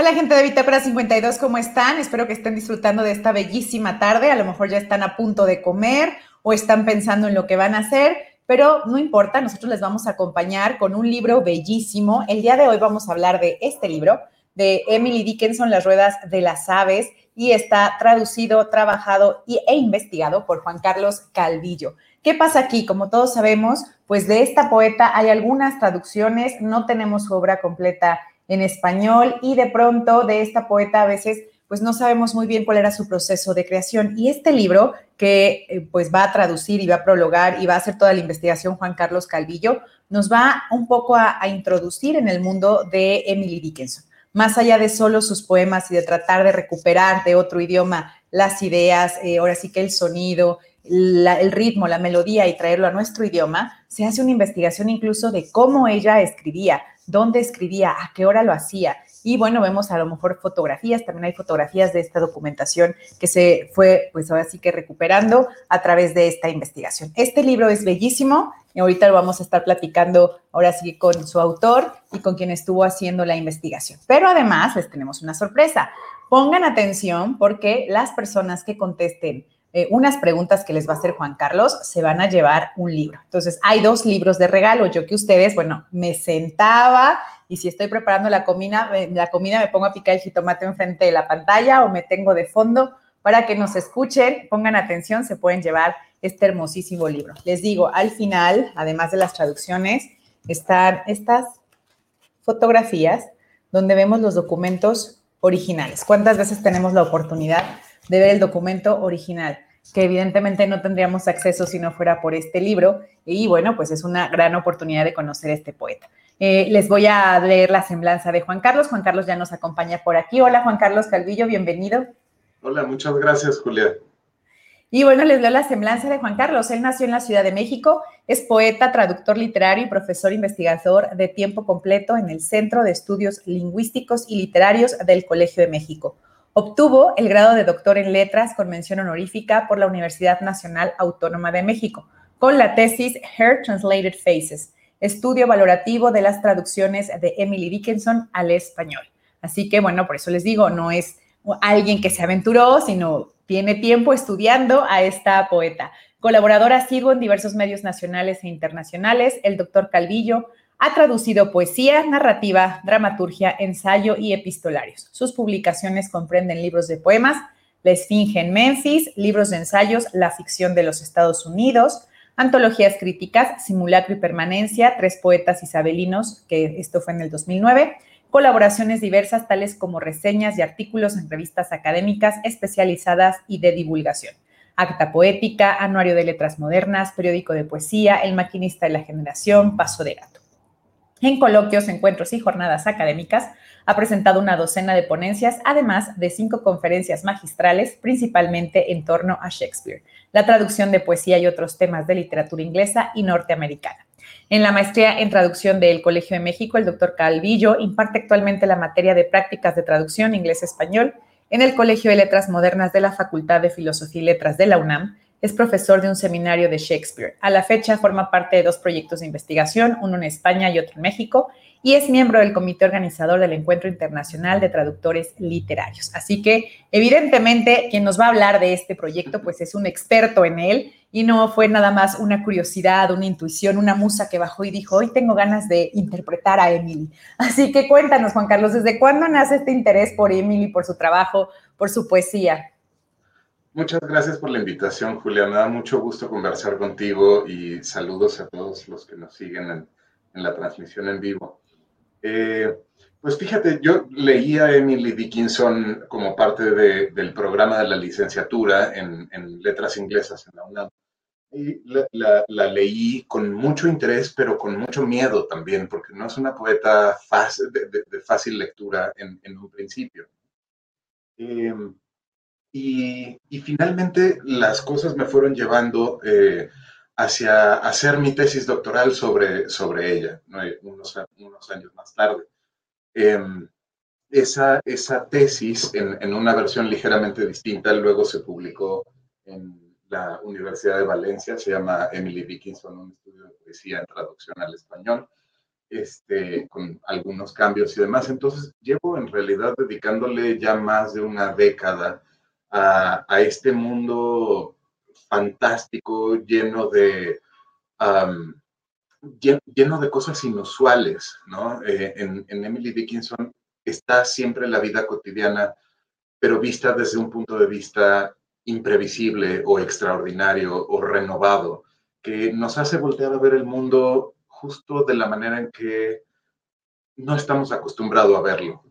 Hola gente de Bitácora 52, ¿cómo están? Espero que estén disfrutando de esta bellísima tarde. A lo mejor ya están a punto de comer o están pensando en lo que van a hacer, pero no importa, nosotros les vamos a acompañar con un libro bellísimo. El día de hoy vamos a hablar de este libro, de Emily Dickinson, Las Ruedas de las Aves, y está traducido, trabajado e investigado por Juan Carlos Calvillo. ¿Qué pasa aquí? Como todos sabemos, pues de esta poeta hay algunas traducciones, no tenemos su obra completa en español y de pronto de esta poeta a veces pues no sabemos muy bien cuál era su proceso de creación. Y este libro que eh, pues va a traducir y va a prologar y va a hacer toda la investigación Juan Carlos Calvillo, nos va un poco a, introducir en el mundo de Emily Dickinson. Más allá de solo sus poemas y de tratar de recuperar de otro idioma las ideas, eh, ahora sí que el sonido, el ritmo, la melodía y traerlo a nuestro idioma, se hace una investigación incluso de cómo ella escribía, dónde escribía, a qué hora lo hacía. Y bueno, vemos a lo mejor fotografías, también hay fotografías de esta documentación que se fue, pues ahora sí que recuperando a través de esta investigación. Este libro es bellísimo y ahorita lo vamos a estar platicando ahora sí con su autor y con quien estuvo haciendo la investigación. Pero además les tenemos una sorpresa. Pongan atención porque las personas que contesten eh, unas preguntas que les va a hacer Juan Carlos, se van a llevar un libro. Entonces, hay dos libros de regalo. Yo que ustedes, bueno, me sentaba y si estoy preparando la comida, la comida me pongo a picar el jitomate enfrente de la pantalla o me tengo de fondo para que nos escuchen, pongan atención, se pueden llevar este hermosísimo libro. Les digo, al final, además de las traducciones, están estas fotografías donde vemos los documentos originales. ¿Cuántas veces tenemos la oportunidad de ver el documento original, que evidentemente no tendríamos acceso si no fuera por este libro. Y bueno, pues es una gran oportunidad de conocer a este poeta. Eh, les voy a leer la semblanza de Juan Carlos. Juan Carlos ya nos acompaña por aquí. Hola, Juan Carlos Calvillo, bienvenido. Hola, muchas gracias, Julia. Y bueno, les leo la semblanza de Juan Carlos. Él nació en la Ciudad de México, es poeta, traductor literario y profesor investigador de tiempo completo en el Centro de Estudios Lingüísticos y Literarios del Colegio de México. Obtuvo el grado de doctor en letras con mención honorífica por la Universidad Nacional Autónoma de México, con la tesis Her Translated Faces, estudio valorativo de las traducciones de Emily Dickinson al español. Así que, bueno, por eso les digo, no es alguien que se aventuró, sino tiene tiempo estudiando a esta poeta. Colaboradora asiduo en diversos medios nacionales e internacionales, el doctor Calvillo ha traducido poesía, narrativa, dramaturgia, ensayo y epistolarios. Sus publicaciones comprenden libros de poemas, La Esfinge en Memphis, libros de ensayos, La ficción de los Estados Unidos, antologías críticas, Simulacro y Permanencia, Tres poetas isabelinos, que esto fue en el 2009, colaboraciones diversas tales como reseñas y artículos en revistas académicas especializadas y de divulgación. Acta Poética, Anuario de Letras Modernas, Periódico de Poesía, El Maquinista de la Generación, Paso de Gato. En coloquios, encuentros y jornadas académicas ha presentado una docena de ponencias, además de cinco conferencias magistrales, principalmente en torno a Shakespeare, la traducción de poesía y otros temas de literatura inglesa y norteamericana. En la maestría en traducción del Colegio de México, el doctor Calvillo imparte actualmente la materia de prácticas de traducción inglés-español en el Colegio de Letras Modernas de la Facultad de Filosofía y Letras de la UNAM es profesor de un seminario de Shakespeare. A la fecha forma parte de dos proyectos de investigación, uno en España y otro en México, y es miembro del comité organizador del Encuentro Internacional de Traductores Literarios. Así que, evidentemente, quien nos va a hablar de este proyecto, pues es un experto en él y no fue nada más una curiosidad, una intuición, una musa que bajó y dijo, hoy tengo ganas de interpretar a Emily. Así que cuéntanos, Juan Carlos, ¿desde cuándo nace este interés por Emily, por su trabajo, por su poesía? Muchas gracias por la invitación, Julia. Me da mucho gusto conversar contigo y saludos a todos los que nos siguen en, la transmisión en vivo. Eh, pues fíjate, yo leí a Emily Dickinson como parte del programa de la licenciatura en, letras inglesas en la UNAM. Y la, leí con mucho interés, pero con mucho miedo también, porque no es una poeta fácil, de, fácil lectura en, un principio. Eh, y, finalmente las cosas me fueron llevando eh, hacia hacer mi tesis doctoral sobre, sobre ella, unos, años más tarde. Em, esa, esa tesis, en, en, una versión ligeramente distinta, luego se publicó en la Universidad de Valencia, se llama Emily Dickinson, un estudio de poesía en traducción al español. este, con algunos cambios y demás. Entonces, llevo en realidad dedicándole ya más de una década a, este mundo fantástico, lleno de, lleno de cosas inusuales, ¿no? Eh, en, en, Emily Dickinson está siempre la vida cotidiana, pero vista desde un punto de vista imprevisible o extraordinario o renovado, que nos hace voltear a ver el mundo justo de la manera en que no estamos acostumbrados a verlo.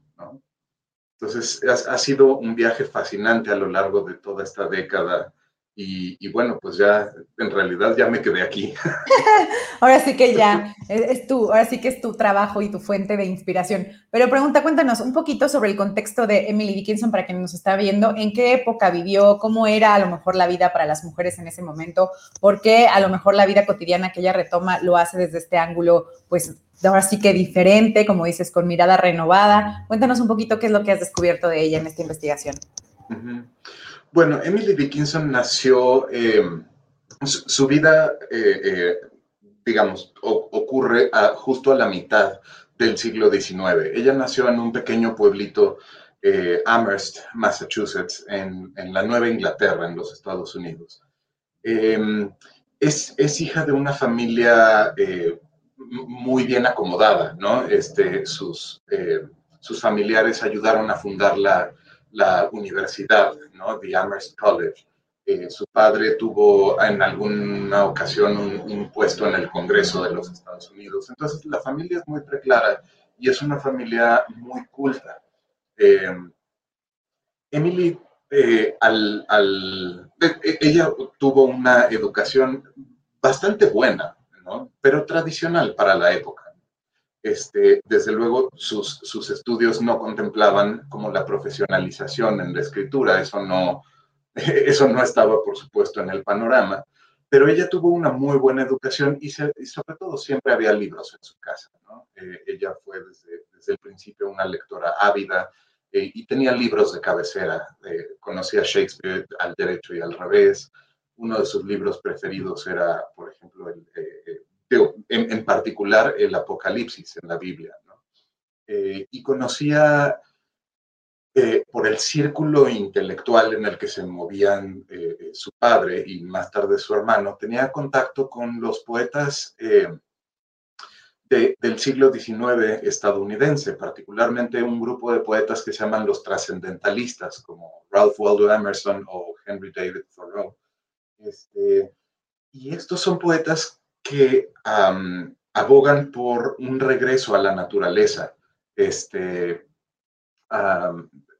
Entonces, ha, sido un viaje fascinante a lo largo de toda esta década y, bueno, pues ya, en realidad ya me quedé aquí. ahora sí que ya, es, tu, ahora sí que es tu trabajo y tu fuente de inspiración. Pero pregunta, cuéntanos un poquito sobre el contexto de Emily Dickinson para quien nos está viendo, en qué época vivió, cómo era a lo mejor la vida para las mujeres en ese momento, por qué a lo mejor la vida cotidiana que ella retoma lo hace desde este ángulo, pues ahora sí que diferente, como dices, con mirada renovada. Cuéntanos un poquito qué es lo que has descubierto de ella en esta investigación. Bueno, Emily Dickinson nació, eh, su, vida, eh, eh, digamos, ocurre justo a la mitad del siglo XIX. Ella nació en un pequeño pueblito, Amherst, Massachusetts, en, la Nueva Inglaterra, en los Estados Unidos. Em, es, es, hija de una familia muy bien acomodada, ¿no? Este, sus, sus familiares ayudaron a fundar la, la universidad, ¿no? The Amherst College. Eh, su padre tuvo en alguna ocasión un, puesto en el Congreso de los Estados Unidos. Entonces, la familia es muy preclara y es una familia muy culta. Eh, Emily, eh, al, al, ella tuvo una educación bastante buena, ¿no? pero tradicional para la época. Este, desde luego sus, sus, estudios no contemplaban como la profesionalización en la escritura, eso no, eso no estaba, por supuesto, en el panorama, pero ella tuvo una muy buena educación y, sobre todo siempre había libros en su casa. Eh, ella fue desde, desde, el principio una lectora ávida eh, y tenía libros de cabecera, eh, conocía Shakespeare al derecho y al revés. Uno de sus libros preferidos era, por ejemplo, el en, particular el Apocalipsis en la Biblia. Eh, y conocía eh, por el círculo intelectual en el que se movían eh, su padre y más tarde su hermano, tenía contacto con los poetas del siglo XIX estadounidense, particularmente un grupo de poetas que se llaman los trascendentalistas, como Ralph Waldo Emerson o Henry David Thoreau. Este, y estos son poetas que abogan por un regreso a la naturaleza. Este,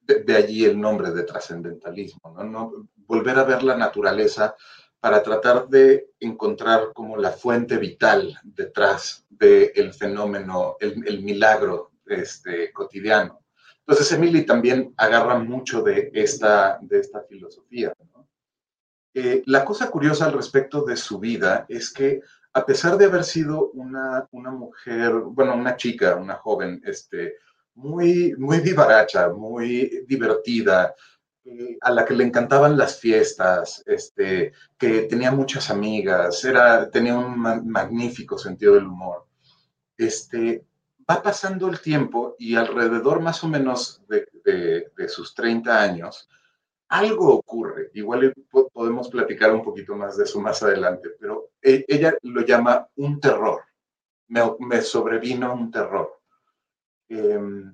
de, allí el nombre de trascendentalismo, ¿no? Volver a ver la naturaleza para tratar de encontrar como la fuente vital detrás del fenómeno, el, milagro este, cotidiano. Entonces, Emily también agarra mucho de esta, de esta filosofía. Eh, la cosa curiosa al respecto de su vida es que a pesar de haber sido una, mujer, bueno, una chica, una joven, este, muy, muy vivaracha, muy divertida, eh, a la que le encantaban las fiestas, este, que tenía muchas amigas, era, tenía un magnífico sentido del humor. Este, va pasando el tiempo y alrededor más o menos de, de sus 30 años, algo ocurre, igual podemos platicar un poquito más de eso más adelante, pero e, ella lo llama un terror, me, sobrevino un terror. Em,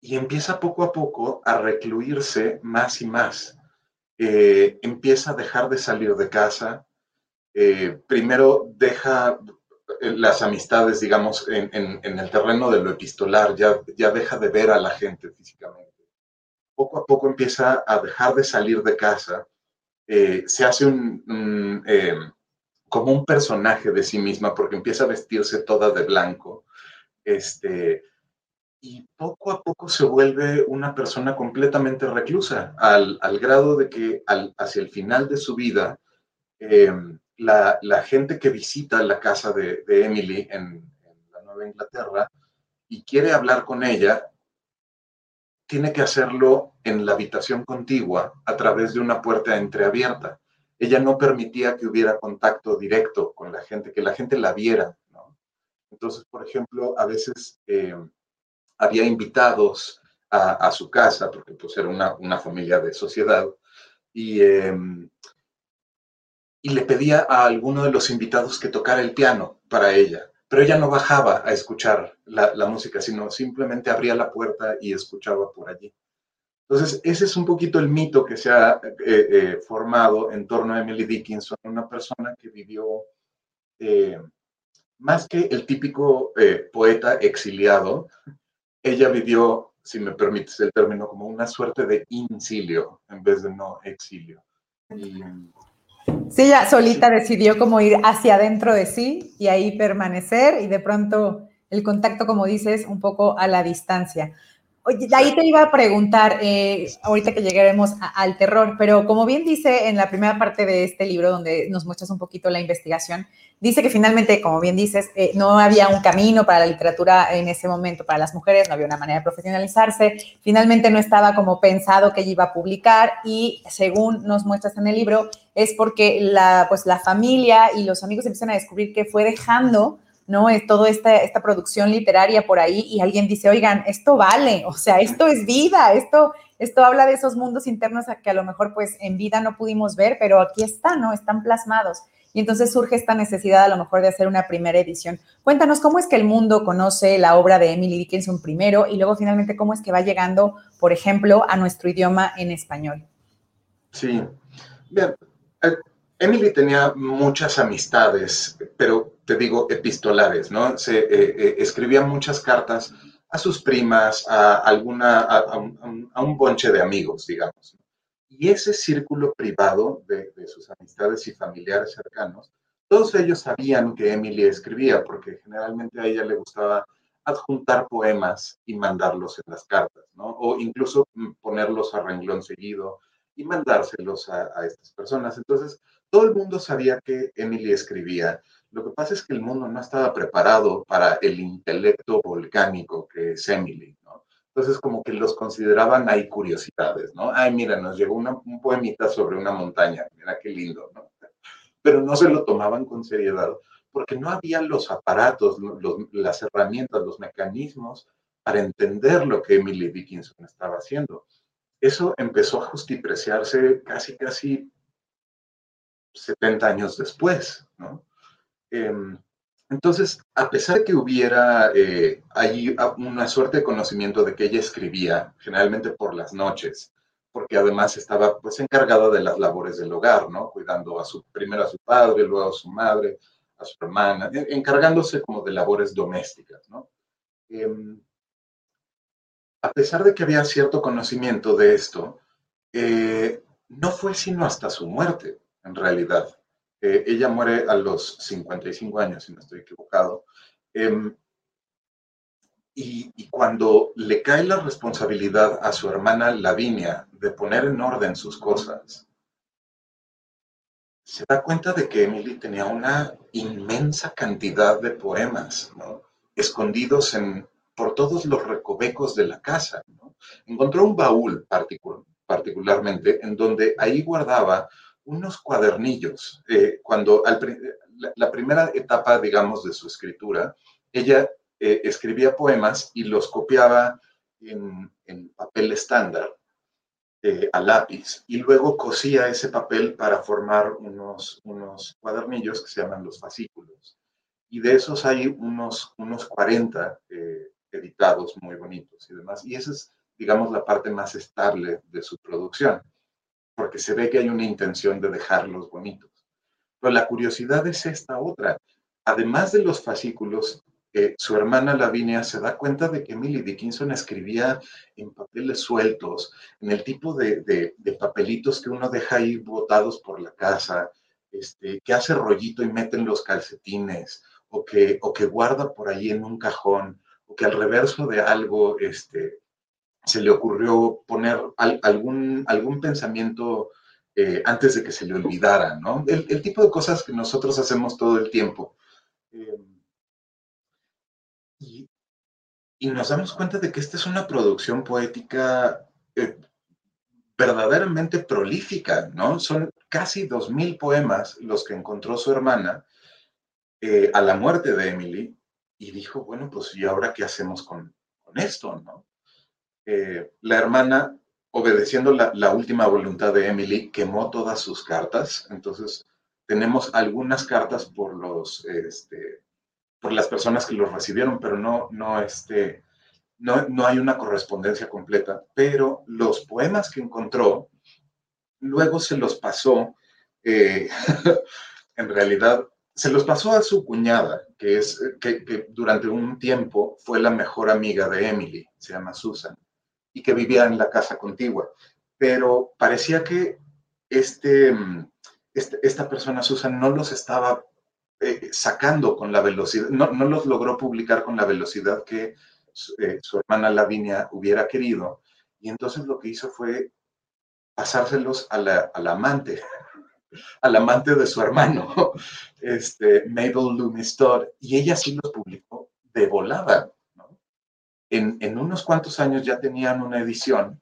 y empieza poco a poco a recluirse más y más. Eh, empieza a dejar de salir de casa. Eh, primero deja eh, las amistades, digamos, en, el terreno de lo epistolar, ya, ya deja de ver a la gente físicamente poco a poco empieza a dejar de salir de casa, eh, se hace em, como un personaje de sí misma porque empieza a vestirse toda de blanco, este, y poco a poco se vuelve una persona completamente reclusa, al, grado de que hacia el final de su vida, em, la, gente que visita la casa de, Emily en la Nueva Inglaterra y quiere hablar con ella, tiene que hacerlo en la habitación contigua a través de una puerta entreabierta. Ella no permitía que hubiera contacto directo con la gente, que la gente la viera. Entonces, por ejemplo, a veces eh, había invitados a, su casa, porque pues era una, familia de sociedad, y, em, y le pedía a alguno de los invitados que tocara el piano para ella, pero ella no bajaba a escuchar la, música, sino simplemente abría la puerta y escuchaba por allí. Entonces, ese es un poquito el mito que se ha eh, eh, formado en torno a Emily Dickinson, una persona que vivió eh, más que el típico poeta exiliado, ella vivió si me permites el término, como una suerte de incilio en vez de no exilio. Sí, ella solita decidió como ir hacia adentro de sí y ahí permanecer y de pronto el contacto, como dices, un poco a la distancia. Oye, ahí te iba a preguntar, eh, ahorita que llegaremos al terror, pero como bien dice en la primera parte de este libro, donde nos muestras un poquito la investigación, dice que finalmente, como bien dices, eh, no había un camino para la literatura en ese momento para las mujeres, no había una manera de profesionalizarse, finalmente no estaba como pensado que ella iba a publicar y según nos muestras en el libro, es porque la, pues, la familia y los amigos empiezan a descubrir que fue dejando ¿no? Es toda esta, esta producción literaria por ahí y alguien dice, oigan, esto vale, o sea, esto es vida, esto, esto habla de esos mundos internos a que a lo mejor pues en vida no pudimos ver, pero aquí están, ¿no? Están plasmados. Y entonces surge esta necesidad a lo mejor de hacer una primera edición. Cuéntanos cómo es que el mundo conoce la obra de Emily Dickinson primero y luego finalmente cómo es que va llegando, por ejemplo, a nuestro idioma en español. Sí, bien, Emily tenía muchas amistades, pero te digo, epistolares, ¿no? Se eh, eh, escribía muchas cartas a sus primas, a alguna, a, un, bonche de amigos, digamos. Y ese círculo privado de, sus amistades y familiares cercanos, todos ellos sabían que Emily escribía, porque generalmente a ella le gustaba adjuntar poemas y mandarlos en las cartas, ¿no? O incluso mm, ponerlos a renglón seguido y mandárselos a, a estas personas. Entonces, todo el mundo sabía que Emily escribía. Lo que pasa es que el mundo no estaba preparado para el intelecto volcánico que es Emily, ¿no? Entonces, como que los consideraban ahí curiosidades, ¿no? Ay, mira, nos llegó un poemita sobre una montaña, mira qué lindo, ¿no? Pero no se lo tomaban con seriedad porque no había los aparatos, las herramientas, los mecanismos para entender lo que Emily Dickinson estaba haciendo. Eso empezó a justipreciarse casi, casi 70 años después, ¿no? Em, entonces, a pesar de que hubiera eh, ahí una suerte de conocimiento de que ella escribía, generalmente por las noches, porque además estaba pues encargada de las labores del hogar, ¿no? Cuidando a su, primero a su padre, luego a su madre, a su hermana, encargándose como de labores domésticas, ¿no? Em, a pesar de que había cierto conocimiento de esto, eh, no fue sino hasta su muerte en realidad. Eh, ella muere a los 55 años, si no estoy equivocado. Em, y, y, cuando le cae la responsabilidad a su hermana Lavinia de poner en orden sus cosas, se da cuenta de que Emily tenía una inmensa cantidad de poemas, ¿no? escondidos en, por todos los recovecos de la casa. ¿no? Encontró un baúl particularmente en donde ahí guardaba unos cuadernillos. Eh, cuando la, primera etapa, digamos, de su escritura, ella eh, escribía poemas y los copiaba en, papel estándar eh, a lápiz y luego cosía ese papel para formar unos, unos cuadernillos que se llaman los fascículos. Y de esos hay unos, unos 40 editados muy bonitos y demás. Y esa es, digamos, la parte más estable de su producción porque se ve que hay una intención de dejarlos bonitos. Pero la curiosidad es esta otra. Además de los fascículos, eh, su hermana Lavinia se da cuenta de que Emily Dickinson escribía en papeles sueltos, en el tipo de, papelitos que uno deja ahí botados por la casa, este, que hace rollito y mete en los calcetines, o que, o que guarda por ahí en un cajón, o que al reverso de algo este, se le ocurrió poner algún, algún pensamiento eh, antes de que se le olvidara, ¿no? El, tipo de cosas que nosotros hacemos todo el tiempo. Eh, y, nos damos cuenta de que esta es una producción poética eh, verdaderamente prolífica, ¿no? Son casi dos mil poemas los que encontró su hermana a la muerte de Emily y dijo, bueno, pues ¿y ahora qué hacemos con, con esto? ¿no? Eh, la hermana, obedeciendo la, la, última voluntad de Emily, quemó todas sus cartas, entonces tenemos algunas cartas por los, este, por las personas que los recibieron, pero no, no, este, no, no hay una correspondencia completa, pero los poemas que encontró, luego se los pasó, eh, en realidad, se los pasó a su cuñada, que, es, que, durante un tiempo fue la mejor amiga de Emily, se llama Susan, y que vivía en la casa contigua. Pero parecía que este, este esta persona, Susan, no los estaba eh, sacando con la velocidad, no, no, los logró publicar con la velocidad que eh, su hermana Lavinia hubiera querido. Y entonces lo que hizo fue pasárselos a la, a la amante, al amante de su hermano, este, Mabel Loomis Todd, y ella sí los publicó de volada. En, en, unos cuantos años ya tenían una edición.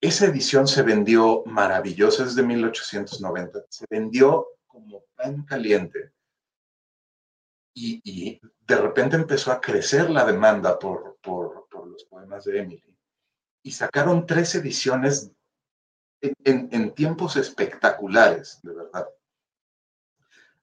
Esa edición se vendió maravillosa desde 1890. Se vendió como pan caliente. Y, y de repente empezó a crecer la demanda por, por, por los poemas de Emily. Y sacaron tres ediciones en, en, tiempos espectaculares, de verdad.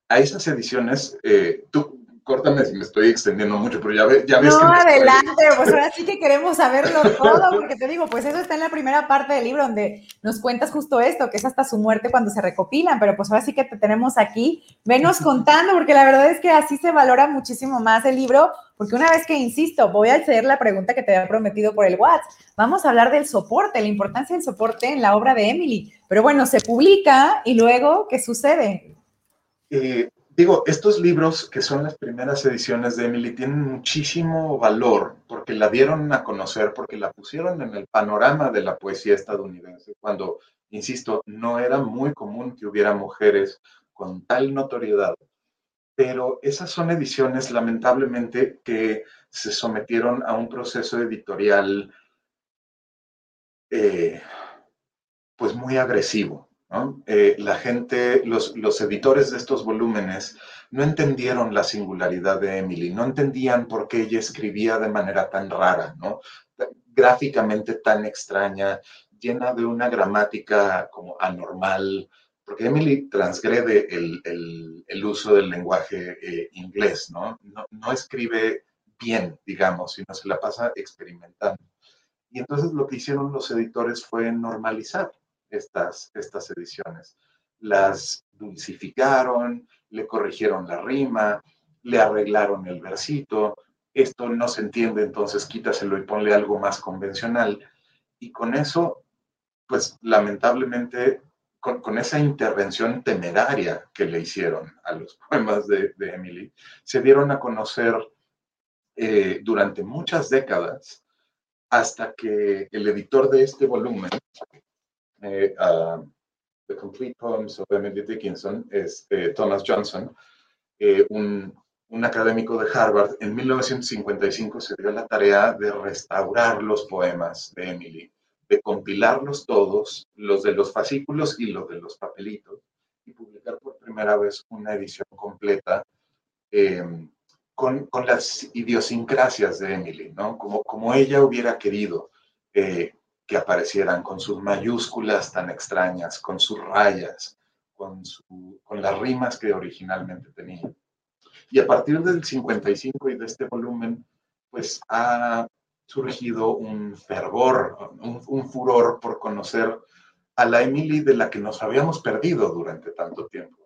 A esas ediciones, eh, tú, córtame si me estoy extendiendo mucho, pero ya, ve, ya ves no, que... No, adelante, pues ahora sí que queremos saberlo todo, porque te digo, pues eso está en la primera parte del libro, donde nos cuentas justo esto, que es hasta su muerte cuando se recopilan, pero pues ahora sí que te tenemos aquí, venos contando, porque la verdad es que así se valora muchísimo más el libro, porque una vez que, insisto, voy a hacer la pregunta que te había prometido por el WhatsApp, vamos a hablar del soporte, la importancia del soporte en la obra de Emily, pero bueno, se publica y luego, ¿qué sucede? Eh, digo, estos libros, que son las primeras ediciones de Emily, tienen muchísimo valor porque la dieron a conocer, porque la pusieron en el panorama de la poesía estadounidense, cuando, insisto, no era muy común que hubiera mujeres con tal notoriedad. Pero esas son ediciones, lamentablemente, que se sometieron a un proceso editorial, eh, pues muy agresivo. Eh, la gente, los, los, editores de estos volúmenes no entendieron la singularidad de Emily, no entendían por qué ella escribía de manera tan rara, ¿no? gráficamente tan extraña, llena de una gramática como anormal, porque Emily transgrede el, el, el uso del lenguaje eh, inglés, ¿no? ¿no? No escribe bien, digamos, sino se la pasa experimentando. Y entonces lo que hicieron los editores fue normalizar estas, estas ediciones. Las dulcificaron, le corrigieron la rima, le arreglaron el versito. Esto no se entiende, entonces quítaselo y ponle algo más convencional. Y con eso, pues lamentablemente, con, esa intervención temeraria que le hicieron a los poemas de, Emily, se dieron a conocer eh, durante muchas décadas hasta que el editor de este volumen, eh, The Complete Poems of Emily Dickinson, es eh, Thomas Johnson, un, un, académico de Harvard, en 1955 se dio la tarea de restaurar los poemas de Emily, de compilarlos todos, los de los fascículos y los de los papelitos, y publicar por primera vez una edición completa eh, con, con, las idiosincrasias de Emily, ¿no? Como, como ella hubiera querido. Eh, que aparecieran con sus mayúsculas tan extrañas, con sus rayas, con, su, con las rimas que originalmente tenía. Y a partir del 55 y de este volumen, pues ha surgido un fervor, un, un furor por conocer a la Emily de la que nos habíamos perdido durante tanto tiempo.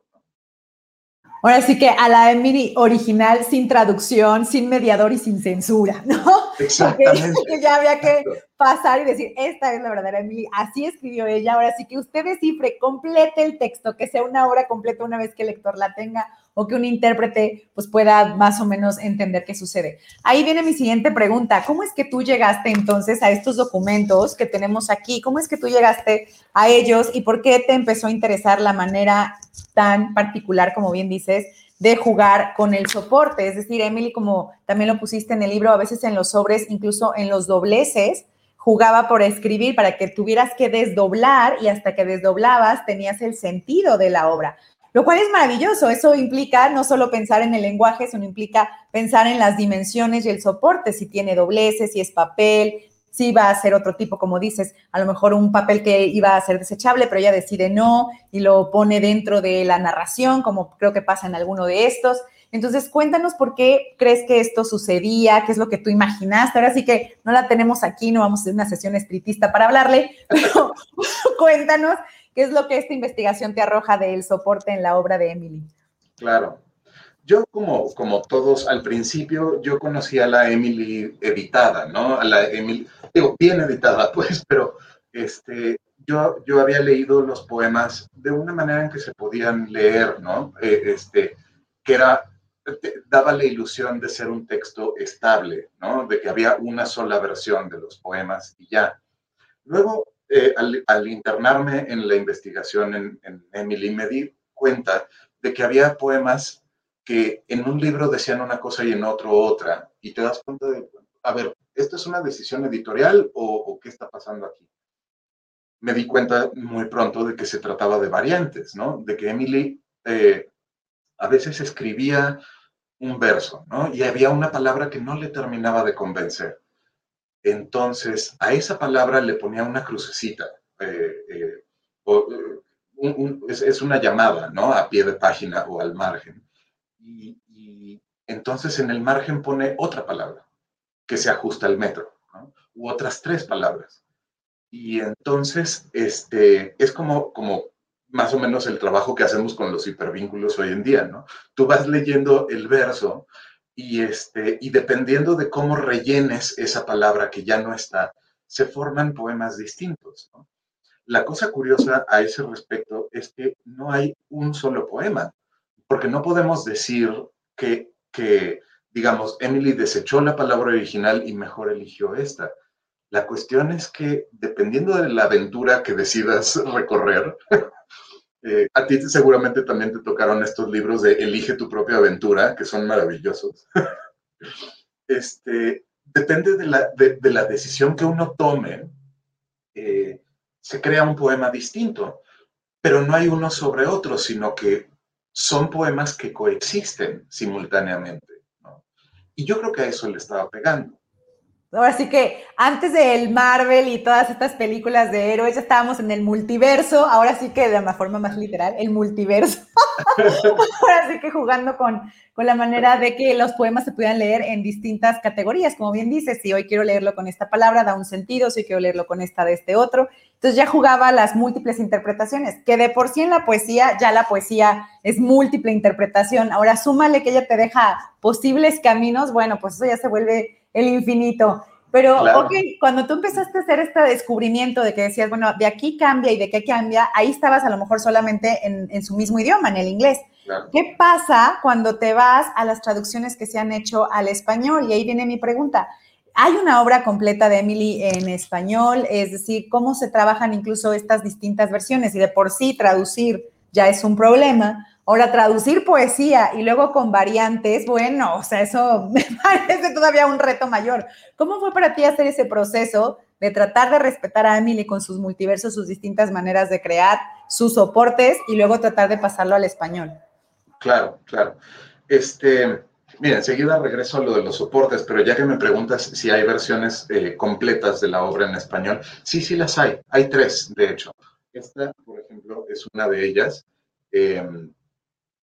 Ahora sí que a la Emily original, sin traducción, sin mediador y sin censura, ¿no? Exactamente. que ya había que pasar y decir, esta es la verdadera Emily, así escribió ella, ahora sí que usted descifre, complete el texto, que sea una obra completa una vez que el lector la tenga o que un intérprete pues pueda más o menos entender qué sucede. Ahí viene mi siguiente pregunta, ¿cómo es que tú llegaste entonces a estos documentos que tenemos aquí? ¿Cómo es que tú llegaste a ellos y por qué te empezó a interesar la manera tan particular, como bien dices, de jugar con el soporte? Es decir, Emily, como también lo pusiste en el libro, a veces en los sobres, incluso en los dobleces, jugaba por escribir para que tuvieras que desdoblar y hasta que desdoblabas tenías el sentido de la obra. Lo cual es maravilloso. Eso implica no solo pensar en el lenguaje, sino implica pensar en las dimensiones y el soporte, si tiene dobleces, si es papel, si va a ser otro tipo, como dices, a lo mejor un papel que iba a ser desechable, pero ella decide no y lo pone dentro de la narración, como creo que pasa en alguno de estos. Entonces, cuéntanos por qué crees que esto sucedía, qué es lo que tú imaginaste. Ahora sí que no la tenemos aquí, no vamos a hacer una sesión espiritista para hablarle, pero cuéntanos qué es lo que esta investigación te arroja del soporte en la obra de Emily. Claro. Yo, como, como todos, al principio yo conocía a la Emily editada, ¿no? A la Emily, digo, bien editada, pues, pero este, yo, yo había leído los poemas de una manera en que se podían leer, ¿no? Eh, este, que era daba la ilusión de ser un texto estable, ¿no? De que había una sola versión de los poemas y ya. Luego, eh, al, internarme en la investigación en, Emily, me di cuenta de que había poemas que en un libro decían una cosa y en otro otra, y te das cuenta de, a ver, ¿esto es una decisión editorial o, qué está pasando aquí? Me di cuenta muy pronto de que se trataba de variantes, ¿no? De que Emily eh, a veces escribía un verso, ¿no? Y había una palabra que no le terminaba de convencer. Entonces, a esa palabra le ponía una crucecita. Eh, eh, eh, es, una llamada, ¿no? A pie de página o al margen. Y, entonces en el margen pone otra palabra que se ajusta al metro, ¿no? U otras tres palabras. Y entonces, este, es como, como más o menos el trabajo que hacemos con los hipervínculos hoy en día, ¿no? Tú vas leyendo el verso y, este, y dependiendo de cómo rellenes esa palabra que ya no está, se forman poemas distintos. La cosa curiosa a ese respecto es que no hay un solo poema, porque no podemos decir que, que digamos, Emily desechó la palabra original y mejor eligió esta. La cuestión es que dependiendo de la aventura que decidas recorrer, eh, a ti seguramente también te tocaron estos libros de Elige tu propia aventura, que son maravillosos. este, depende de la, de, la, decisión que uno tome, eh, se crea un poema distinto, pero no hay uno sobre otro, sino que son poemas que coexisten simultáneamente. Y yo creo que a eso le estaba pegando. Ahora sí que antes del Marvel y todas estas películas de héroes, ya estábamos en el multiverso, ahora sí que de la forma más literal, el multiverso. ahora sí que jugando con, con la manera de que los poemas se puedan leer en distintas categorías, como bien dices, si hoy quiero leerlo con esta palabra, da un sentido, si quiero leerlo con esta de este otro. Entonces ya jugaba las múltiples interpretaciones, que de por sí en la poesía, ya la poesía es múltiple interpretación. Ahora súmale que ella te deja posibles caminos, bueno, pues eso ya se vuelve el infinito. Pero, ok, cuando tú empezaste a hacer este descubrimiento de que decías, bueno, de aquí cambia y de qué cambia, ahí estabas a lo mejor solamente en, su mismo idioma, en el inglés. ¿Qué pasa cuando te vas a las traducciones que se han hecho al español? Y ahí viene mi pregunta. Hay una obra completa de Emily en español, es decir, cómo se trabajan incluso estas distintas versiones y de por sí traducir ya es un problema. Ahora, traducir poesía y luego con variantes, bueno, o sea, eso me parece todavía un reto mayor. ¿Cómo fue para ti hacer ese proceso de tratar de respetar a Emily con sus multiversos, sus distintas maneras de crear, sus soportes y luego tratar de pasarlo al español? Claro, claro. Este, mira, enseguida regreso a lo de los soportes, pero ya que me preguntas si hay versiones eh, completas de la obra en español, sí, sí las hay. Hay tres, de hecho. Esta, por ejemplo, es una de ellas. Em,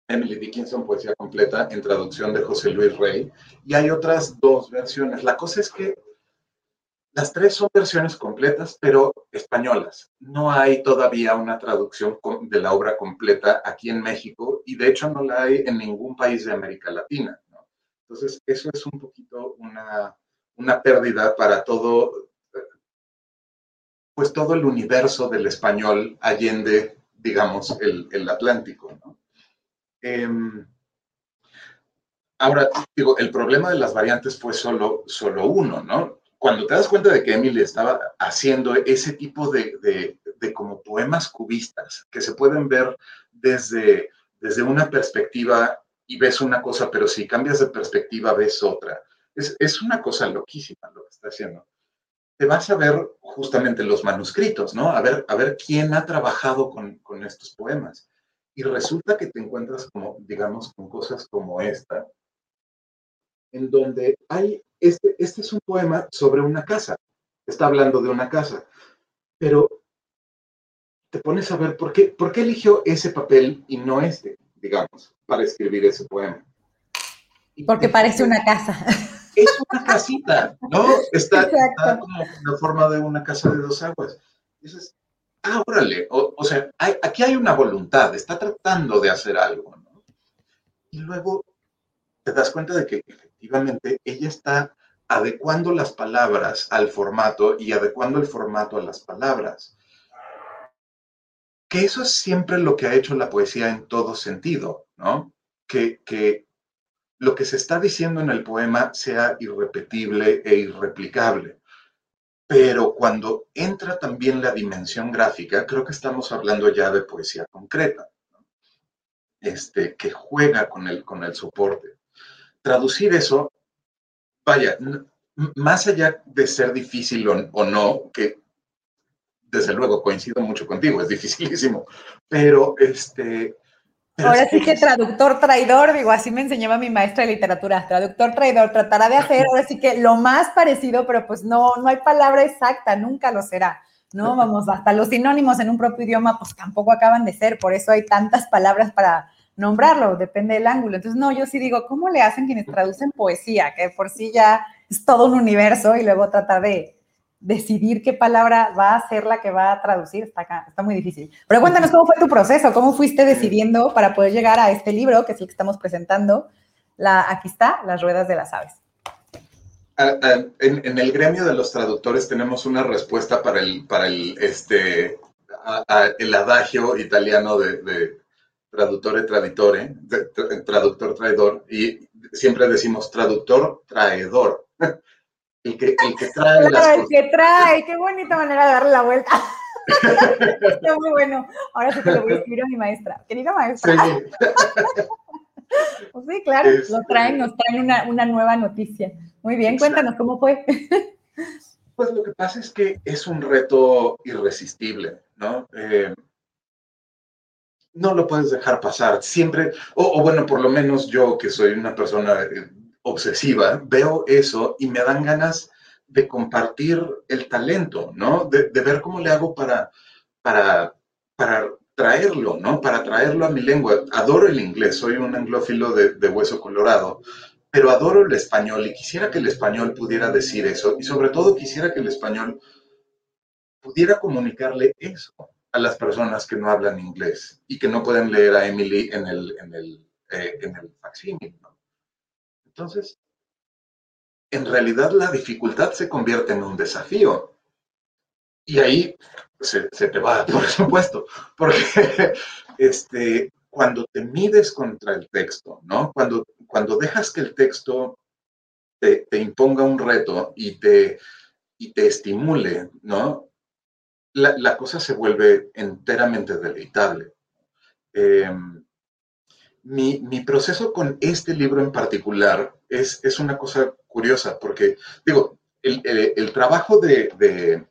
Emily Dickinson, poesía completa, en traducción de José Luis Rey. Y hay otras dos versiones. La cosa es que las tres son versiones completas, pero españolas. No hay todavía una traducción de la obra completa aquí en México y de hecho no la hay en ningún país de América Latina. Entonces, eso es un poquito una, una pérdida para todo, pues todo el universo del español allende, digamos, el, el Atlántico. ¿no? Em, ahora, digo, el problema de las variantes fue solo, solo uno, ¿no? Cuando te das cuenta de que Emily estaba haciendo ese tipo de, de, como poemas cubistas que se pueden ver desde, desde una perspectiva y ves una cosa, pero si cambias de perspectiva ves otra. Es, es, una cosa loquísima lo que está haciendo. Te vas a ver justamente los manuscritos, ¿no? A ver, a ver quién ha trabajado con, con estos poemas. Y resulta que te encuentras como, digamos, con cosas como esta, en donde hay, este, este es un poema sobre una casa, está hablando de una casa, pero te pones a ver por qué, por qué eligió ese papel y no este, digamos, para escribir ese poema. Porque parece una casa. Es una casita, ¿no? Está, como la forma de una casa de dos aguas. dices, ah, órale, o, sea, aquí hay una voluntad, está tratando de hacer algo, ¿no? Y luego te das cuenta de que efectivamente ella está adecuando las palabras al formato y adecuando el formato a las palabras. Que eso es siempre lo que ha hecho la poesía en todo sentido, ¿no? Que, que lo que se está diciendo en el poema sea irrepetible e irreplicable. Pero cuando entra también la dimensión gráfica, creo que estamos hablando ya de poesía concreta, este, que juega con el, con el soporte. Traducir eso, vaya, más allá de ser difícil o, no, que desde luego coincido mucho contigo, es dificilísimo, pero este, Ahora sí que traductor traidor, digo, así me enseñaba mi maestra de literatura, traductor traidor, tratará de hacer ahora sí que lo más parecido, pero pues no, no hay palabra exacta, nunca lo será, ¿no? Vamos, hasta los sinónimos en un propio idioma pues tampoco acaban de ser, por eso hay tantas palabras para nombrarlo, depende del ángulo. Entonces, no, yo sí digo, ¿cómo le hacen quienes traducen poesía? Que por sí ya es todo un universo y luego tratar de, decidir qué palabra va a ser la que va a traducir está, acá, está muy difícil. Pero cuéntanos cómo fue tu proceso, cómo fuiste decidiendo para poder llegar a este libro, que es el que estamos presentando. La, aquí está, Las Ruedas de las Aves. Ah, ah, en, el gremio de los traductores tenemos una respuesta para el, para el, este, el adagio italiano de, de traductore traditore, traductor traidor, y siempre decimos traductor traidor. El que, el que trae el que trae, qué bonita manera de darle la vuelta. Está muy bueno. Ahora sí te lo voy a escribir a mi maestra. Querida maestra. Sí, pues sí claro, lo traen, nos traen una, una, nueva noticia. Muy bien, cuéntanos cómo fue. Pues lo que pasa es que es un reto irresistible, ¿no? Eh, no lo puedes dejar pasar. Siempre, o, o, bueno, por lo menos yo que soy una persona eh, obsesiva, veo eso y me dan ganas de compartir el talento, ¿no? De, ver cómo le hago para, para, para traerlo, ¿no? Para traerlo a mi lengua. Adoro el inglés, soy un anglófilo de, hueso colorado, pero adoro el español y quisiera que el español pudiera decir eso y sobre todo quisiera que el español pudiera comunicarle eso a las personas que no hablan inglés y que no pueden leer a Emily en el, en el, eh, en el facsímil, ¿no? Entonces, en realidad la dificultad se convierte en un desafío. Y ahí se, te va, por supuesto, porque este, cuando te mides contra el texto, ¿no? Cuando, cuando dejas que el texto te, imponga un reto y te, y te estimule, ¿no? La, cosa se vuelve enteramente deleitable. Em, mi, proceso con este libro en particular es, es una cosa curiosa, porque, digo, el, trabajo de,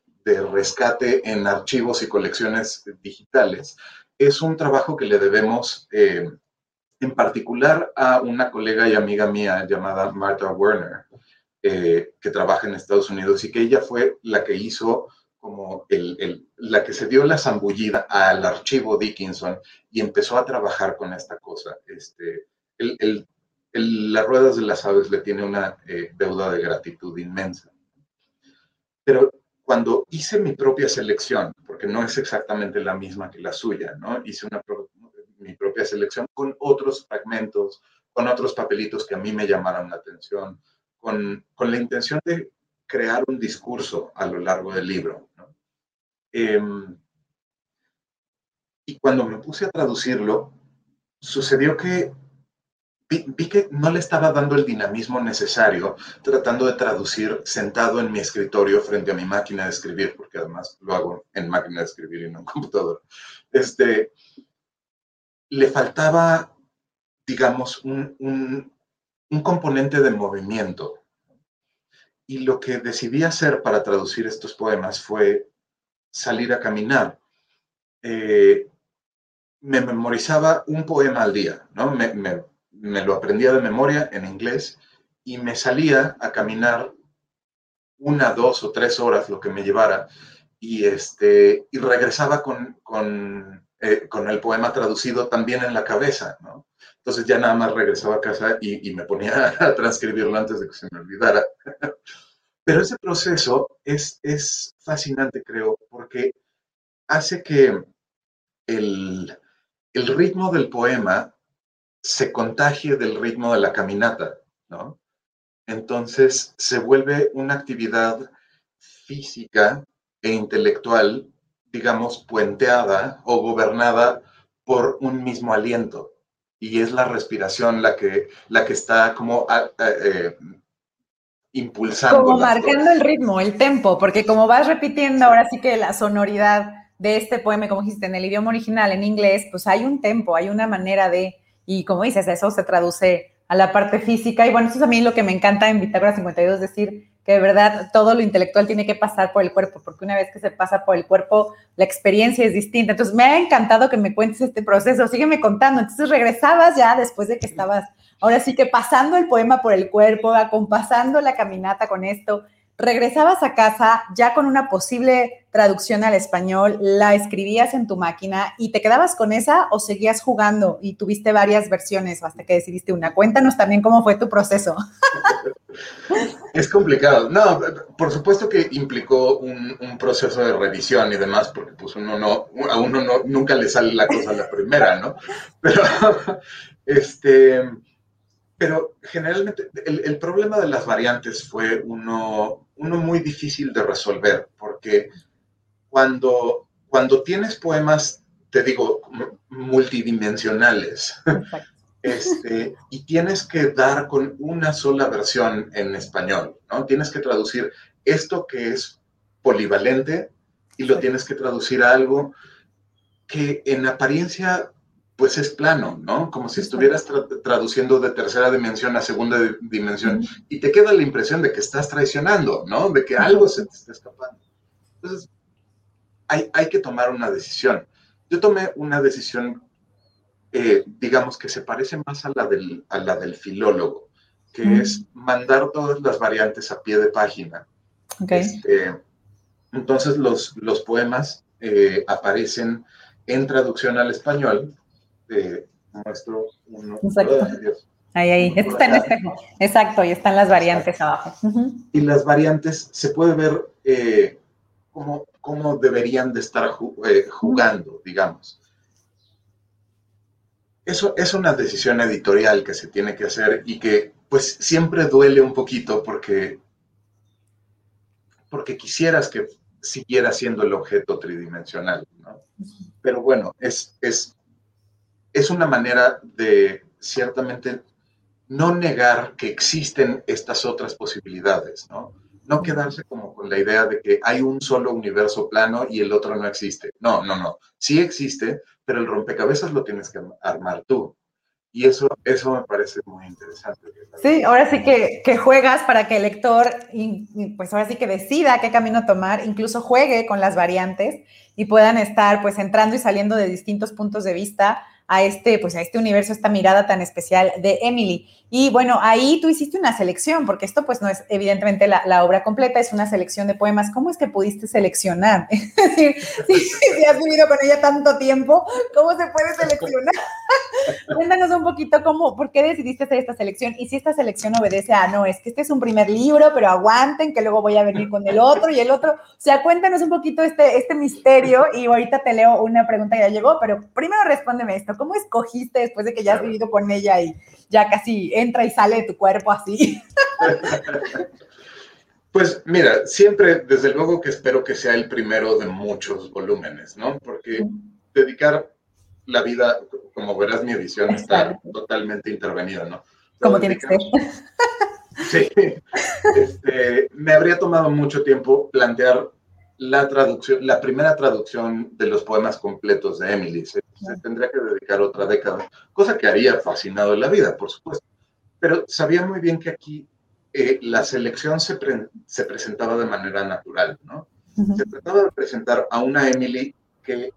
rescate en archivos y colecciones digitales es un trabajo que le debemos eh, en particular a una colega y amiga mía llamada Martha Werner, eh, que trabaja en Estados Unidos y que ella fue la que hizo como el, la que se dio la zambullida al archivo Dickinson y empezó a trabajar con esta cosa. Este, el, las ruedas de las aves le tiene una eh, deuda de gratitud inmensa. Pero cuando hice mi propia selección, porque no es exactamente la misma que la suya, ¿no? Hice una, mi propia selección con otros fragmentos, con otros papelitos que a mí me llamaron la atención, con, con la intención de crear un discurso a lo largo del libro. Em, y cuando me puse a traducirlo, sucedió que vi, que no le estaba dando el dinamismo necesario tratando de traducir sentado en mi escritorio frente a mi máquina de escribir, porque además lo hago en máquina de escribir y no en computador. Este, le faltaba, digamos, un, un componente de movimiento y lo que decidí hacer para traducir estos poemas fue salir a caminar. Eh, me memorizaba un poema al día, ¿no? Me, me lo aprendía de memoria en inglés y me salía a caminar una, dos o tres horas, lo que me llevara, y, este, y regresaba con, con, eh, con el poema traducido también en la cabeza, ¿no? Entonces ya nada más regresaba a casa y, y, me ponía a transcribirlo antes de que se me olvidara. Pero ese proceso es, es fascinante, creo, porque hace que el, el ritmo del poema se contagie del ritmo de la caminata, ¿no? Entonces se vuelve una actividad física e intelectual, digamos, puenteada o gobernada por un mismo aliento. Y es la respiración la que, la que está como eh, impulsando. Como marcando el ritmo, el tempo, porque como vas repitiendo ahora sí que la sonoridad de este poema, como dijiste, en el idioma original, en inglés, pues hay un tempo, hay una manera de, y como dices, eso se traduce a la parte física. Y bueno, eso es a mí lo que me encanta en Bitácora 52, es decir, que de verdad todo lo intelectual tiene que pasar por el cuerpo, porque una vez que se pasa por el cuerpo, la experiencia es distinta. Entonces, me ha encantado que me cuentes este proceso, sígueme contando. Entonces, regresabas ya después de que estabas, ahora sí que pasando el poema por el cuerpo, acompasando la caminata con esto, regresabas a casa ya con una posible traducción al español, la escribías en tu máquina y te quedabas con esa o seguías jugando y tuviste varias versiones hasta que decidiste una. Cuéntanos también cómo fue tu proceso. Es complicado. No, por supuesto que implicó un, proceso de revisión y demás, porque pues uno no, a uno no, nunca le sale la cosa a la primera, ¿no? Pero, este, pero generalmente el, problema de las variantes fue uno, uno muy difícil de resolver, porque cuando, cuando tienes poemas, te digo, multidimensionales, este, y tienes que dar con una sola versión en español, ¿no? Tienes que traducir esto que es polivalente y lo tienes que traducir a algo que en apariencia pues es plano, ¿no? Como si estuvieras traduciendo de tercera dimensión a segunda dimensión y te queda la impresión de que estás traicionando, ¿no? De que algo se te está escapando. Entonces, hay, hay que tomar una decisión. Yo tomé una decisión, eh, digamos, que se parece más a la del, a la del filólogo, que es mandar todas las variantes a pie de página. Okay. Este, entonces, los, los poemas eh, aparecen en traducción al español este, uno. Exacto. ahí, ahí. Esto está en espejo. Exacto, y están las variantes abajo. Y las variantes se puede ver eh, cómo, cómo, deberían de estar eh, jugando, digamos. Eso es una decisión editorial que se tiene que hacer y que pues siempre duele un poquito porque, porque quisieras que siguiera siendo el objeto tridimensional, ¿no? Pero bueno, es, es es una manera de ciertamente no negar que existen estas otras posibilidades, ¿no? No quedarse como con la idea de que hay un solo universo plano y el otro no existe. No, no, no. Sí existe, pero el rompecabezas lo tienes que armar tú. Y eso, eso me parece muy interesante. Sí, ahora sí que, juegas para que el lector, pues ahora sí que decida qué camino tomar, incluso juegue con las variantes y puedan estar pues entrando y saliendo de distintos puntos de vista a este, pues a este universo, esta mirada tan especial de Emily. Y bueno, ahí tú hiciste una selección, porque esto pues no es evidentemente la, obra completa, es una selección de poemas. ¿Cómo es que pudiste seleccionar? Es decir, si, has vivido con ella tanto tiempo, ¿cómo se puede seleccionar? Cuéntanos un poquito cómo, por qué decidiste hacer esta selección y si esta selección obedece a, no, es que este es un primer libro, pero aguanten que luego voy a venir con el otro y el otro. O sea, cuéntanos un poquito este, este misterio y ahorita te leo una pregunta que ya llegó, pero primero respóndeme esto. ¿Cómo escogiste después de que ya has vivido con ella y ya casi entra y sale de tu cuerpo así? Pues mira, siempre, desde luego que espero que sea el primero de muchos volúmenes, ¿no? Porque dedicar la vida, como verás, mi edición está totalmente intervenida, ¿no? Como tiene que ser. Sí, este, me habría tomado mucho tiempo plantear la traducción, la primera traducción de los poemas completos de Emily. Se, tendría que dedicar otra década, cosa que haría fascinado en la vida, por supuesto. Pero sabía muy bien que aquí eh, la selección se, se, presentaba de manera natural, ¿no? Se trataba de presentar a una Emily que